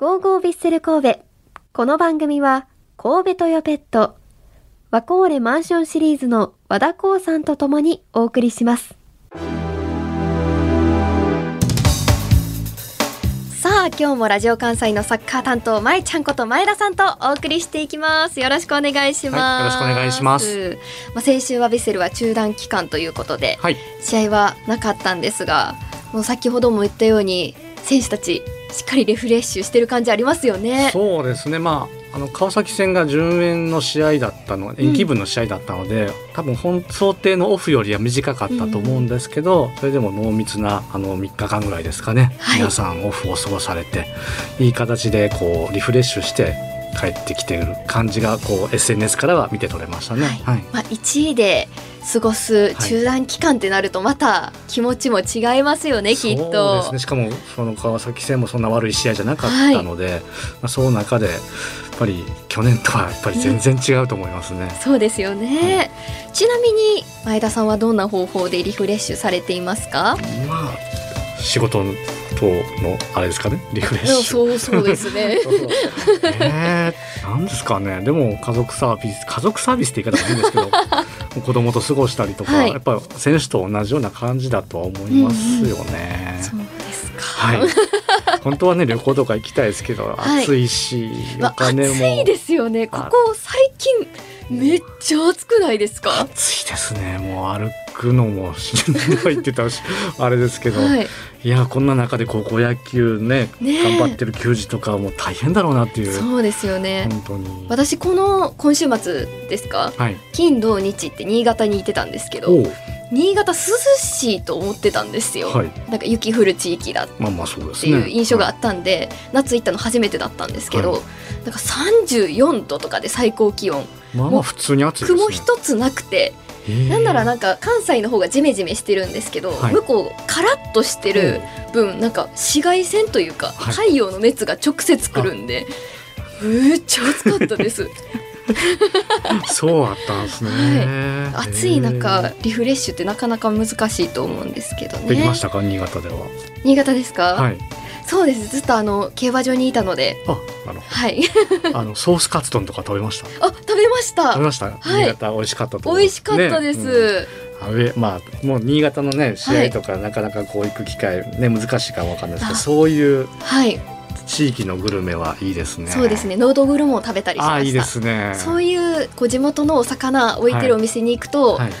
ゴーゴービッセル神戸。この番組は、神戸トヨペット、ワコーレマンションシリーズの和田光さんと共にお送りします。さあ、今日もラジオ関西のサッカー担当、まいちゃんこと前田さんとお送りしていきます。よろしくお願いします。はいよろしくお願いします。まあ、先週はビッセルは中断期間ということで、はい、試合はなかったんですがもう先ほども言ったように選手たちしっかりリフレッシュしてる感じありますよね。そうですね。まああの川崎戦が順延の試合だったの、延期分の試合だったので、多分本想定のオフよりは短かったと思うんですけど、それでも濃密なあの3日間ぐらいですかね。はい皆さんオフを過ごされて、いい形でこうリフレッシュして帰ってきている感じがこう SNS からは見て取れましたね。はいはい。まあ、1位で過ごす中断期間ってなるとまた気持ちも違いますよね、きっそうと。ですね。しかもその川崎戦もそんな悪い試合じゃなかったので、まあその中でやっぱり去年とはやっぱり全然違うと思いますね。そうですよね、ちなみに前田さんはどんな方法でリフレッシュされていますか？まあ仕事とのあれですかねリフレッシュ。そうそうですね。えー、なんですかね。でも家族サービス家族サービスって言い方もいいんですけど 子供と過ごしたりとか、はい。やっぱり選手と同じような感じだとは思いますよね。そうですか、はい 本当はね旅行とか行きたいですけど、はい。暑いしまあ、お金も。暑いですよね。ここ最近めっちゃ暑くないですか？暑いですね。もう歩くのもしんどいって言ったらしあれですけど、はい。いやこんな中で高校野球ねねえ。頑張ってる球児とかはもう大変だろうなっていう。そうですよね、本当に。私この今週末ですか？はい。金土日って新潟に行ってたんですけど新潟涼しいと思ってたんですよ、はい。なんか雪降る地域だって。ね。いう印象があはったんで、夏行ったの初めてだったんですけど、はい。なんか34度とかで最高気温。いまあまあ普通に暑いですね。雲一つなくて、なんならなんか関西の方がジメジメしてるんですけど、はい。向こうカラッとしてる分なんか紫外線というか、はい。太陽の熱が直接くるんでめっちゃ暑かったです。そうあったんですね、はい。暑い中へリフレッシュってなかなか難しいと思うんですけどね。ーできましたか？新潟では。新潟ですか、はい。そうです。ずっとあの競馬場にいたので。ああのはい。あのソースカツ丼とか食べました？あ食べました。食べました、新潟美味しかったと思います美味しかったです、ね。うん。まあもう新潟のね試合とかなかなかこう行く機会ね難しいかもわかんないですけどあ。そういうはい地域のグルメはいいですね。そうですね。ノードグルも食べたりしました。あいいですね。そういうこう地元のお魚置いてるお店に行くと、はい。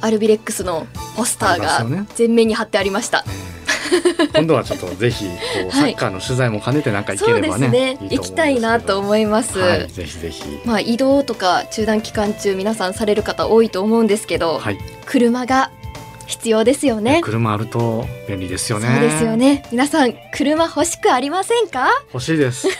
アルビレックスのポスターが全面に貼ってありました。えー。今度はちょっとぜひこうサ はい。ッカーの取材も兼ねてなんか行ければね,、すね。いい行きたいなと思思います。はい、ぜひぜひ。まあ移動とか中断期間中皆さんされる方多いと思うんですけど、はい、車が必要ですよね。車あると便利ですよねそうですよね。皆さん車欲しくありませんか？欲しいです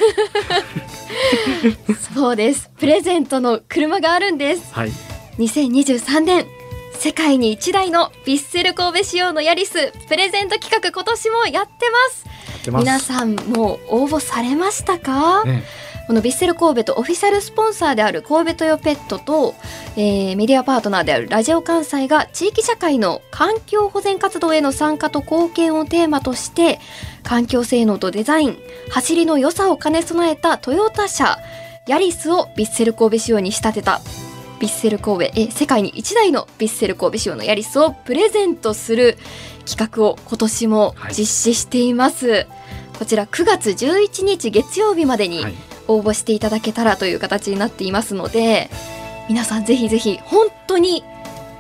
そうです。プレゼントの車があるんです。はい2023年世界に一台のヴィッセル神戸仕様のヤリスプレゼント企画今年もやってます。やってます皆さんもう応募されましたか？ねこのヴィッセル神戸とオフィシャルスポンサーである神戸トヨペットと、えーメディアパートナーであるラジオ関西が地域社会の環境保全活動への参加と貢献をテーマとして環境性能とデザイン走りの良さを兼ね備えたトヨタ車ヤリスをヴィッセル神戸仕様に仕立てた。ヴィッセル神戸え世界に一台のヴィッセル神戸仕様のヤリスをプレゼントする企画を今年も実施しています、こちら9月11日月曜日までに、はい応募していただけたらという形になっていますので皆さんぜひぜひ本当に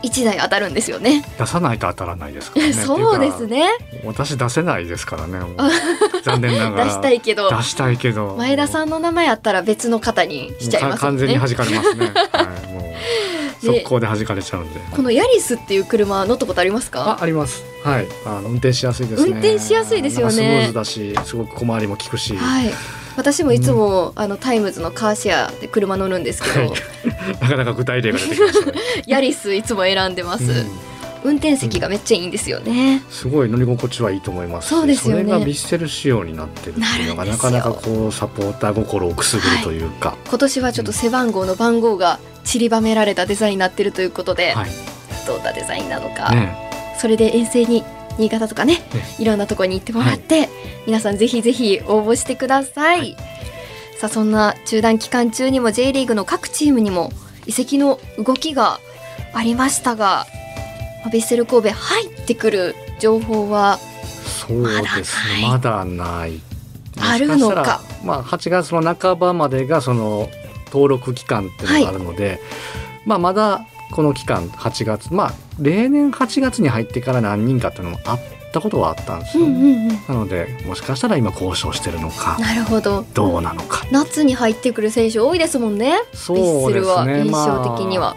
1台当たるんですよね。出さないと当たらないですからね。そうですね。私出せないですからね。残念ながら。出したいけど。出したいけど。前田さんの名前あったら別の方にしちゃいますね。完全に弾かれますね、はい、もうで速攻で弾かれちゃうんで。このヤリスっていう車乗ったことありますか？ああります。はい。あの運転しやすいですね。運転しやすいですよね。スムーズだしすごく小回りも利くし、はい私もいつも、あのタイムズのカーシェアで車乗るんですけど、はい。なかなか具体例が出てきましたね、ヤリスいつも選んでます、うん。運転席がめっちゃいいんですよね、すごい乗り心地はいいと思いますしそうですよね。それがヴィッセル仕様になってるっていうのがなかなかこうサポーター心をくすぐるというか、今年はちょっと背番号の番号が散りばめられたデザインになってるということで、はい。どんなデザインなのか、ね。それで遠征に新潟とかねいろんなところに行ってもらって、皆さんぜひぜひ応募してください、はい。さあそんな中断期間中にも J リーグの各チームにも移籍の動きがありましたがまあヴィッセル神戸入ってくる情報はそうですね。まだない。あるのか。まあ8月の半ばまでがその登録期間っていうのがあるので、まあまだこの期間8月。まあ例年8月に入ってから何人かっていうのもあったことはあったんですよ、うんうんうん。なのでもしかしたら今交渉してるのかなるほど。どうなのか。夏に入ってくる選手多いですもんね。そうヴィッセルはですね印象的には、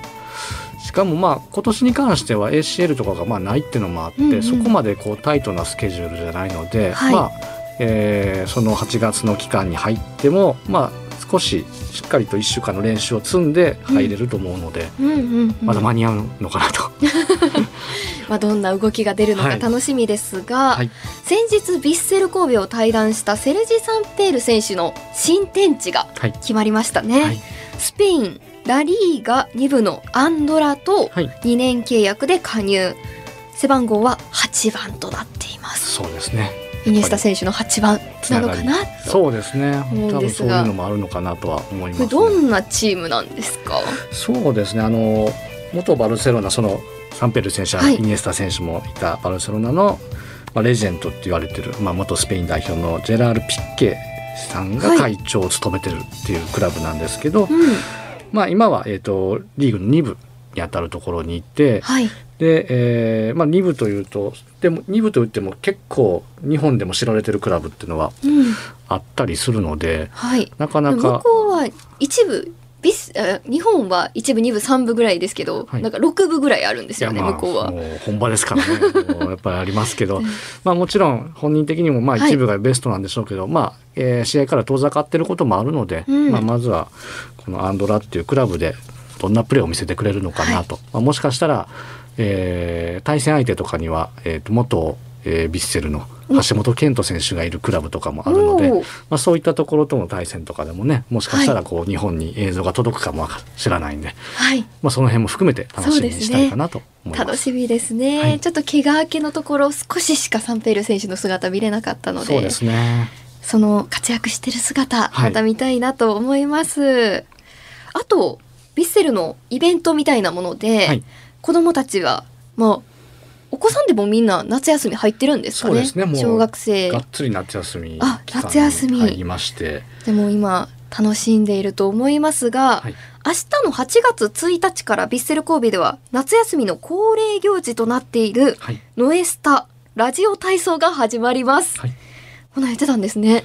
しかもまあ今年に関しては ACL とかがまあないっていうのもあって、うんうん。そこまでこうタイトなスケジュールじゃないので、はい。まあえーその8月の期間に入ってもまあ少ししっかりと1週間の練習を積んで入れると思うので、うんうんうんまだ間に合うのかなと。まあ、どんな動きが出るのかはい。楽しみですが、はい。先日ヴィッセル神戸を退団したセルジ・サンペール選手の新天地がはい。決まりましたね、はい。スペインラリーガ2部のアンドラとはい。2年契約で加入。背番号は8番となっています。そうですねイニエスタ選手の8番なのかな？とそうですね。多分そういうのもあるのかなとは思います、ね、どんなチームなんですか？そうですね。あの元バルセロナそのサンペル選手、はい。イニエスタ選手もいたバルセロナの、まあ、レジェンドって言われてる、まあ、元スペイン代表のジェラール・ピッケさんが会長を務めてるっていうクラブなんですけど、うん。まあ、今は、えー、とリーグの2部にあたるところにいてはいで、えーまあ、2部というとでも2部といっても結構日本でも知られてるクラブっていうのはうん。あったりするのではい。なかな向かこうは一部ビスあ日本は一部二部三部ぐらいですけど、はい。なんか六部ぐらいあるんですよね、まあ向こうは。もう本場ですからね。やっぱりありますけど。うん。まあもちろん本人的にもまあはい。一部がベストなんでしょうけど、まあ、えー試合から遠ざかってることもあるので、うんまあ、まずはこのアンドラっていうクラブでどんなプレーを見せてくれるのかなと、まあ、もしかしたら、えー対戦相手とかには、えーと元、えー、ヴィッセルの橋本健人選手がいるクラブとかもあるので、まあ、そういったところとの対戦とかでもねもしかしたらこう日本に映像が届くかも知らないんで、はい、まあ、その辺も含めて楽しみにしたいかなと思います。楽しみですね、はい。ちょっと怪我明けのところ少ししかサンペール選手の姿見れなかったのでそうですね。その活躍してる姿はい。また見たいなと思います、あとヴィッセルのイベントみたいなもので、はい子供たちはまあお子さんでもみんな夏休み入ってるんですかね？そうですね。もう小学生。がっつり夏休みあ期間夏休み。に入りまして、でも今楽しんでいると思いますが、はい。明日の8月1日からヴィッセル神戸では夏休みの恒例行事となっているはい。ノエスタラジオ体操が始まります。はい。このやってたんですね。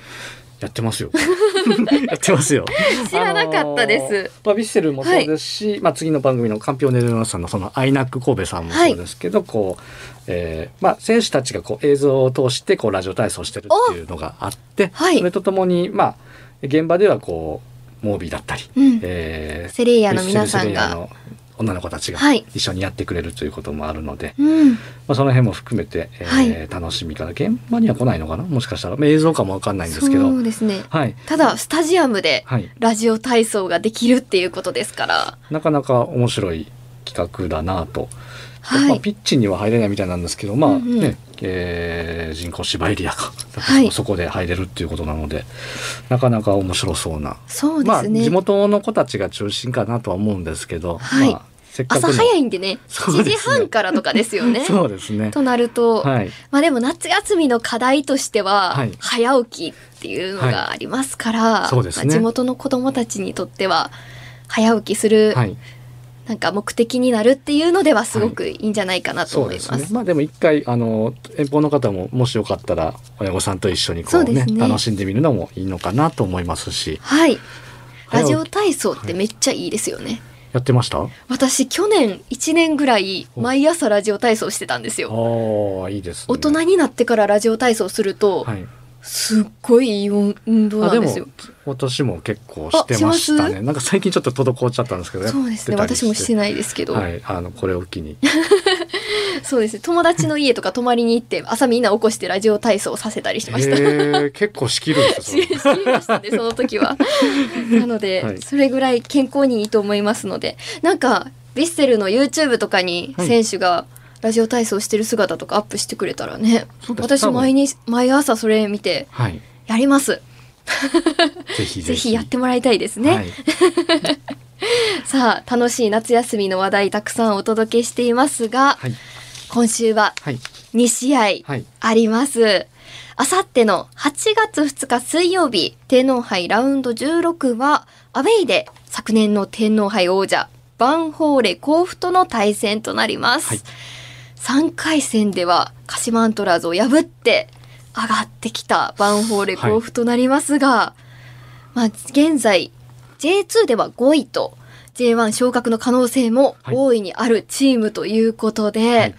やってますよ。やってますよ。知らなかったです。あのーまあ、ヴィッセルもそうですし、まあ、次の番組のカンピオネルノさんのそのアイナック神戸さんもそうですけど、こう、えーまあ、選手たちがこう映像を通してこうラジオ体操してるっていうのがあって、はい。それとともに、まあ、現場ではこうモービーだったり、うん。えーセレイヤの皆さんが。女の子たちがはい。一緒にやってくれるということもあるので、うん、まあ、その辺も含めて、えーはい。楽しみから現場には来ないのかな？もしかしたら。まあ映像かもわかんないんですけど。そうですね。はい、ただスタジアムではい、ラジオ体操ができるっていうことですから。なかなか面白い企画だなと、はい。まあ、ピッチには入れないみたいなんですけどまあね、うんうん。えー人工芝エリアか、はい。そこで入れるっていうことなのでなかなか面白そうな。まあそうですね。地元の子たちが中心かなとは思うんですけど、はい。まあ、朝早いんでね、7そうですね時半からとかですよね。そうですねとなると、はいまあでも夏休みの課題としては、はい早起きっていうのがありますから、地元の子どもたちにとっては早起きする、はいなんか目的になるっていうのではすごくいいんじゃないかなと思います。ですね。まあでも一回あの遠方の方ももしよかったら親御さんと一緒にこうねね楽しんでみるのもいいのかなと思いますし。はい。ラジオ体操ってめっちゃいいですよね。やってました？あ私去年1年ぐらいお毎朝ラジオ体操してたんですよ。あいいですね。大人になってからラジオ体操すると、はい。すっごいいい運動なんですよ。私も結構してましたね。なんか最近ちょっと滞っちゃったんですけど。そうですね。私もしてないですけど。はい。あのこれを機に。そうですね。友達の家とか泊まりに行って、朝みんな起こしてラジオ体操させたりしました。結構仕切るんですよ。知 りましたね、その時は。なので、はい。それぐらい健康にいいと思いますので、なんか、ヴィッセルの YouTube とかにはい。選手がラジオ体操してる姿とかアップしてくれたらね私毎日毎朝それ見てはい。やります。ぜひ。ぜひやってもらいたいですね、はい。さあ楽しい夏休みの話題たくさんお届けしていますが、はい今週ははい。2試合はい。あります。あさっての8月2日水曜日、天皇杯ラウンド16は、アウェイで昨年の天皇杯王者、バンホーレ甲府との対戦となります。はい。3回戦では鹿島アントラーズを破って上がってきたバンホーレ甲府となりますが、まあ現在 J2 では5位と J1 昇格の可能性も大いにあるチームということで、はい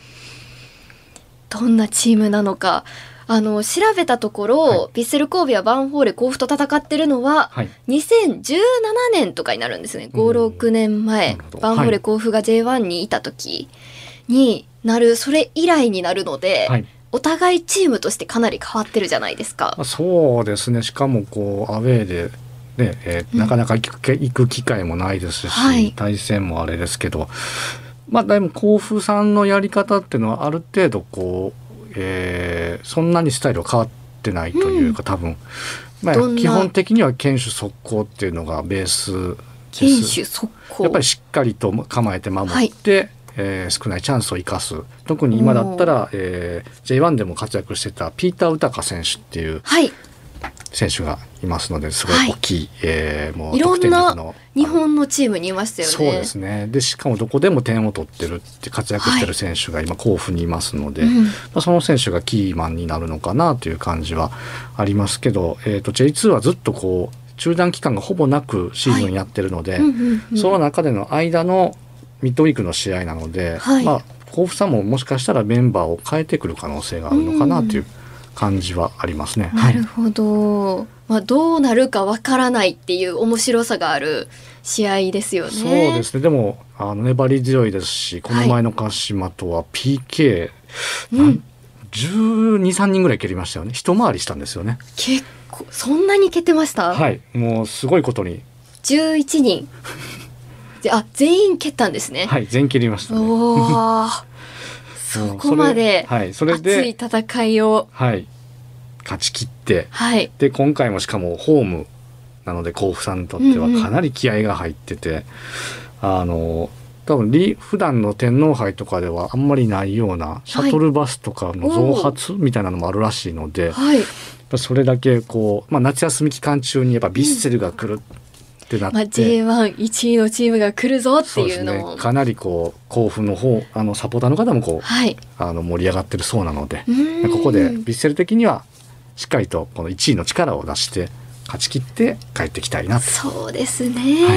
どんなチームなのか。あの調べたところ、はい。ヴィッセル神戸はバンホーレ甲府と戦ってるのははい。2017年とかになるんですね。うん。56年前なるほど。バンホーレ甲府が J1 にいた時になるそれ以来になるので、はい。お互いチームとしてかなり変わってるじゃないですか。まあ。そうですね。しかもこうアウェーで、ねえーうん。なかなか行く機会もないですし、はい。対戦もあれですけどまあでも甲府さんのやり方っていうのはある程度こう、えーそんなにスタイルは変わってないというか、多分、まあ基本的には堅守速攻っていうのがベースです。やっぱりしっかりと構えて守って、えー少ないチャンスを生かす。特に今だったら、えー J1 でも活躍してたピーター・ウタカ選手っていうはい選手がいますのですごい大きい、えーもういろんな日本のチームにいましたよね。そうですね。でしかもどこでも点を取ってるって活躍してる選手が今甲府にいますので、うん。まあ、その選手がキーマンになるのかなという感じはありますけど、えー、と J2 はずっとこう中断期間がほぼなくシーズンやってるので、うんうんうん。その中での間のミッドウィークの試合なので、はい。まあ甲府さんももしかしたらメンバーを変えてくる可能性があるのかなという感じはありますね。なるほど、まあ、どうなるかわからないっていう面白さがある試合ですよね。そうですね。でもあの粘り強いですしこの前の鹿島とは PK、うん。なん12、3人ぐらい蹴りましたよね。一回りしたんですよね。結構そんなに蹴ってました、はい。もうすごいことに。11人。であ全員蹴ったんですね。はい。全蹴りましたね。おおそこまで熱いで戦いをはい勝ち切ってはい。で今回もしかもホームなので甲府さんにとってはうんうん。かなり気合が入ってて、あの多分リ普段の天皇杯とかではあんまりないようなシャトルバスとかの増発みたいなのもあるらしいので、はい。ぱそれだけこう、まあ、夏休み期間中にやっぱヴィッセルが来るってなって、まあ、J11 位のチームが来るぞっていうのも。ね。かなりこう甲府の方あのサポーターの方もこうはい。あの盛り上がってるそうなのでここでヴィッセル的にはしっかりとこの1位の力を出して勝ち切って帰ってきたいなと。そうですね、は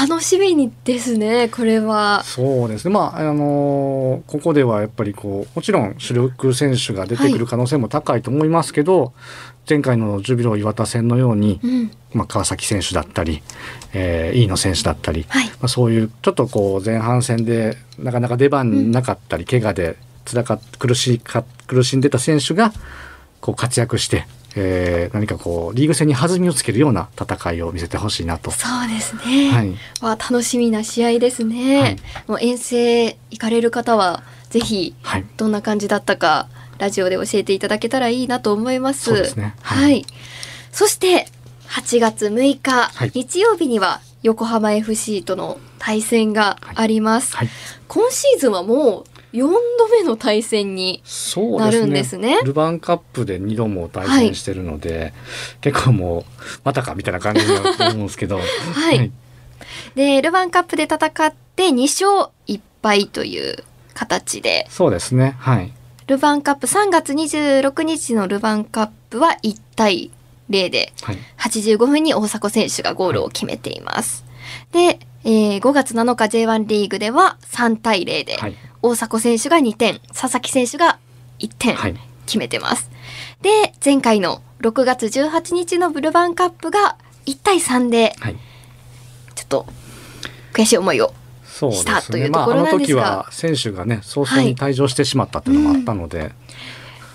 楽しみにですねこれは。そうですね。まああのーここではやっぱりこうもちろん主力選手が出てくる可能性も高いと思いますけど、前回のジュビロ磐田戦のように、うん。まあ、川崎選手だったり、えー、飯野選手だったり、はい。まあ、そういうちょっとこう前半戦でなかなか出番なかったり、怪我で辛かっ苦しいか苦しんでた選手がこう活躍して、えー何かこうリーグ戦に弾みをつけるような戦いを見せてほしいなと。そうですね、はい。楽しみな試合ですね、はい。もう遠征行かれる方はぜひはい。どんな感じだったかラジオで教えていただけたらいいなと思います。そうですね。は、はい。いそして8月6日、はい。日曜日には横浜 FC との対戦があります、はい。今シーズンはもう4度目の対戦にそうなるんでですすねね。ルヴァンカップで2度も対戦してるので、結構もうまたかみたいな感じになると思うんですけど、はいでルヴァンカップで戦って2勝1敗という形でそうですね。はい。ルヴァンカップ3月26日のルヴァンカップは1対0ではい。85分に大迫選手がゴールを決めています。で、えー5月7日 J1 リーグでは3対0ではい。大迫選手が2点佐々木選手が1点はい。決めてます。で前回の6月18日のブルバンカップが1対3ではい。ちょっと悔しい思いをしたというところあのなんですが時は選手がね、早々に退場してしまったっていうのもあったので、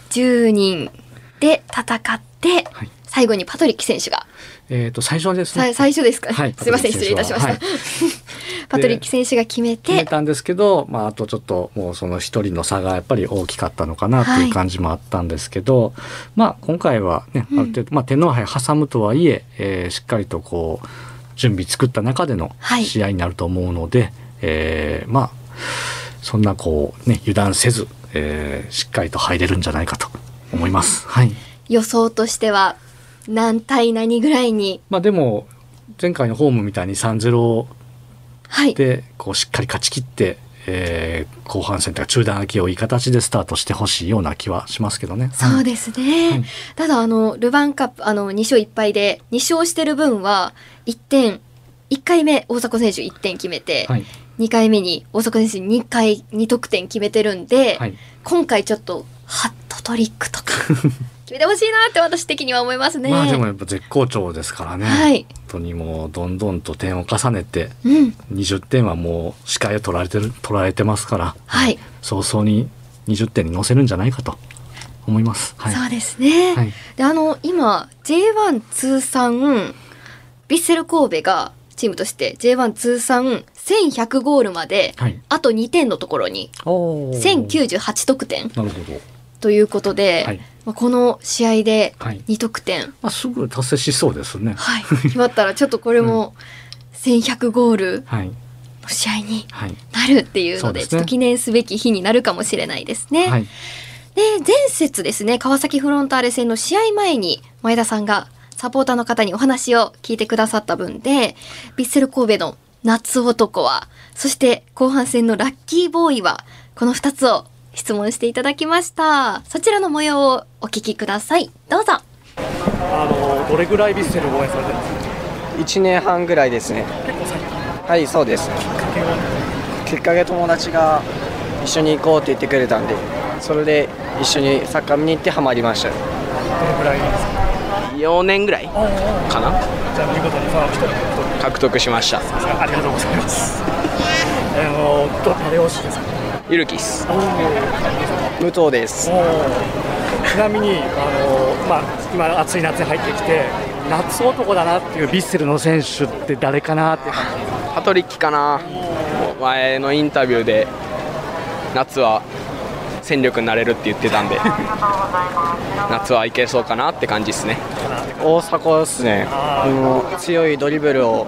10人で戦ってはい。最後にパトリック選手が。えっ、と、最初ですね。さ最初ですか、はい。すいません失礼いたしました、はい。パトリッキ選手が決めて。決めたんですけど、まあ、あとちょっともうその一人の差がやっぱり大きかったのかなっていう感じもあったんですけど、まあ今回はねある程度、まあ、天皇杯挟むとはいええーしっかりとこう準備作った中でのはい。試合になると思うので、えーまあそんなこうね油断せず、えーしっかりと入れるんじゃないかと思います。はい。予想としては何対何ぐらいに？まあでも前回のホームみたいに3-0はいでこうしっかり勝ち切って、えー後半戦というか中断明けをいい形でスタートしてほしいような気はしますけどね。そうですね、はいただあのルヴァンカップあの2勝1敗で2勝してる分は1点1回目大迫選手1点決めて、はい。2回目に大迫選手2回2得点決めてるんで、はい。今回ちょっとハットトリックとか 決めてほしいなって私的には思いますね。まあでもやっぱ絶好調ですからね。はい、本当にもうどんどんと点を重ねてうん、20点はもう視界を取られてる取られてますから、はい、早々に20点に乗せるんじゃないかと思います。はい。そうですね。はい。であの今 J1 通算ヴィッセル神戸がチームとして J1 通算1100ゴールまではい。あと2点のところにおー1098得点なるほど。ということで、はい。まあこの試合ではい。2得点、まあすぐ達成しそうですね。はい、決まったらちょっとこれも1100ゴールはい。の試合にはい。なるっていうのでちょっと記念すべき日になるかもしれないですね。はい。で前節ですね川崎フロンターレ戦の試合前に前田さんがサポーターの方にお話を聞いてくださった分でヴィッセル神戸の夏男はそして後半戦のラッキーボーイはこの2つを質問していただきました。そちらの模様をお聞きください。どうぞ。あのどれぐらいヴィッセル応援されてるんですか？1年半ぐらいですね。結構最近はいそうです。きっかけ友達が一緒に行こうって言ってくれたんでそれで一緒にサッカー見に行ってハマりました。どれぐらいですか？4年ぐらいかな？じゃあ見事にファンを一人獲得。しました。ありがとうございます。あのど誰推しですか。ゆるきっす。武藤です。ちなみにあのまあ今暑い夏に入ってきて夏男だなっていうヴィッセルの選手って誰かなって。パトリッキかな。前のインタビューで夏は戦力になれるって言ってたんで 夏はいけそうかなって感じですね。大迫ですね。強いドリブルを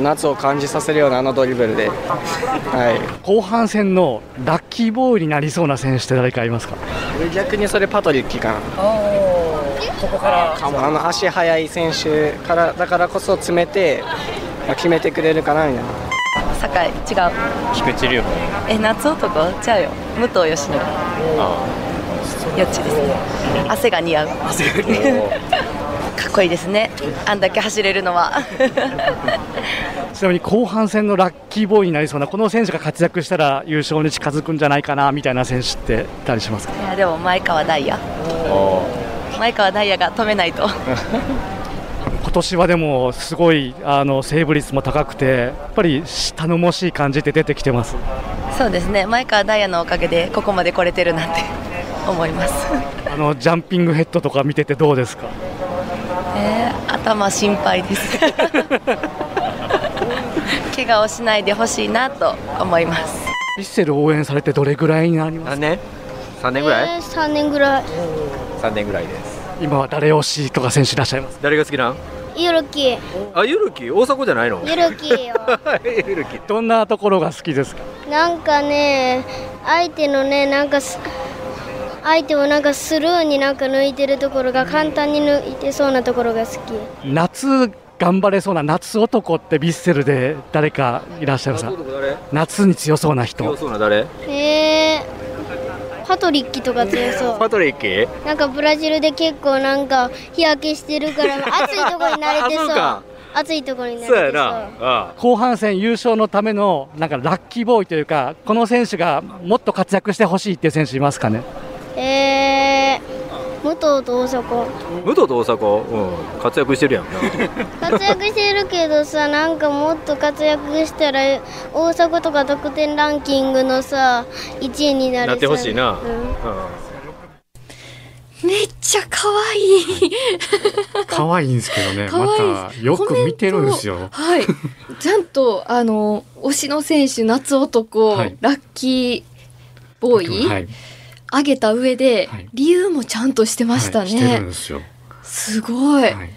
夏を感じさせるようなあのドリブルで、は後半戦のラッキーボーイになりそうな選手って誰かいますか？い、逆にそれパトリッキかな。ここから。あの足速い選手からだからこそ詰めて、まあ決めてくれるかなみたいな。酒井違う。菊池龍え夏男？ちゃうよ。武藤義則。よっちですね。汗が似合う かっこいいですね。あんだけ走れるのは。ちなみに後半戦のラッキーボーイになりそうなこの選手が活躍したら優勝に近づくんじゃないかなみたいな選手っていたりしますか？いやでも前川ダイヤ。前川ダイヤが止めないと。今年はでもすごいあのセーブ率も高くてやっぱり頼もしい感じって出てきてます。そうですね。前川ダイヤのおかげでここまで来れてるなんて思います。あのジャンピングヘッドとか見ててどうですか？えー頭心配です。怪我をしないでほしいなと思います。ヴィッセル応援されてどれぐらいになります何年 ?3 年ぐらい、えー、3年ぐらい。3年ぐらいです。今は誰推しとか選手いらっしゃいます？誰が好きなん？ゆるき。あゆるき大阪じゃないの？ゆるきよ。ゆるきどんなところが好きですか？なんかね、相手のね、なんかす、相手をなんかスルーになんか抜いてるところが簡単に抜いてそうなところが好き。夏頑張れそうな夏男ってヴィッセルで誰かいらっしゃいますか？誰？夏に強そうな強人そうな誰？えー、パトリッキとか強そう。パトリッキなんかブラジルで結構なんか日焼けしてるから暑いところに慣れてそう。暑いところに慣れてそう。そう。やな。あ。後半戦優勝のためのなんかラッキーボーイというかこの選手がもっと活躍してほしいっていう選手いますかね？えー、武藤と大迫。武藤と大阪、うん、活躍してるやん。な 活躍してるけどさなんかもっと活躍したら大阪とか得点ランキングのさ1位になるなってほしいな。うん。うめっちゃ可愛い。可愛いんですけどね。またよく見てるんですよ。はい。ちゃんとあの推しの選手夏男、はい。ラッキーボーイ、はい上げた上で、はい。理由もちゃんとしてましたはいしてるんね、ですごい、はい。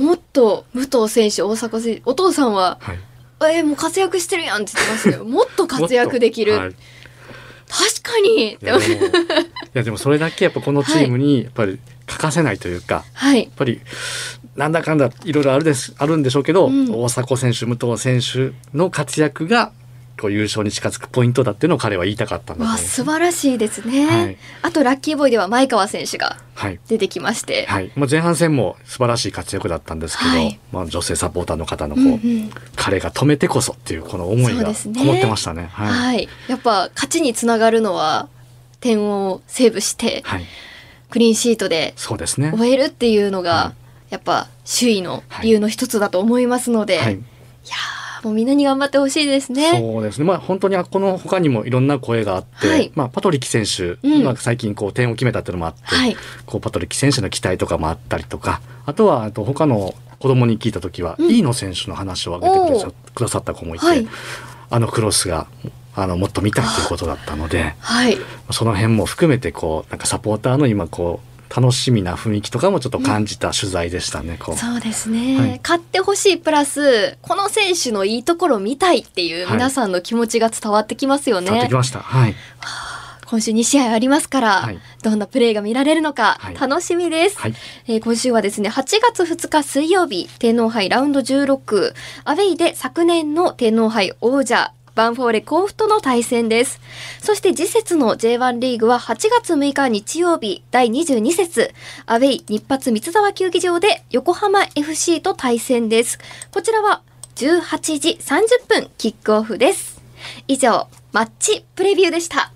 もっと武藤選手大迫選手お父さんははい。えーもう活躍してるやんって言ってましたよもっと活躍できる、はい。確かに。いやでもいやでもそれだけやっぱこのチームにやっぱり欠かせないというか、はい。やっぱりなんだかんだいろいろあるですあるんでしょうけど、うん。大迫選手武藤選手の活躍がこう優勝に近づくポイントだっていうのを彼は言いたかったんだと思素晴らしいですね、はい。あとラッキーボーイでは前川選手がはい。出てきまして、はい。まあ、前半戦も素晴らしい活躍だったんですけど、はい。まあ、女性サポーターの方のこう、うんうん。彼が止めてこそっていうこの思いがこもってましたね。はい、はい、やっぱ勝ちにつながるのは点をセーブしてはい、クリーンシートでそうですね。終えるっていうのが、はやっぱ首位の理由の一つだと思いますので、はい。い、やーもうみんなに頑張ってほしいですね。そうですね。まあ本当にこの他にもいろんな声があって、はい。まあパトリキ選手うん。が最近こう点を決めたっていうのもあって、はい、こうパトリキ選手の期待とかもあったりとか、あとはあと他の子供に聞いた時は、うん飯野選手の話を挙げてくださおー。くださった子もいて、はい。あのクロスがあのもっと見たいということだったので、はい、その辺も含めてこうなんかサポーターの今こう楽しみな雰囲気とかもちょっと感じた取材でしたね。こうそうですね、はい勝ってほしいプラスこの選手のいいところを見たいっていうはい皆さんの気持ちが伝わってきますよね。伝わってきました。はい。今週2試合ありますから、はいどんなプレーが見られるのかはい楽しみです、はい。えー今週はですね8月2日水曜日天皇杯ラウンド16アウェイで昨年の天皇杯王者バンフォーレ甲府との対戦です。そして次節の J1 リーグは8月6日日曜日第22節。アウェイ日発三沢球技場で横浜 FC と対戦です。こちらは18時30分キックオフです。以上マッチプレビューでした。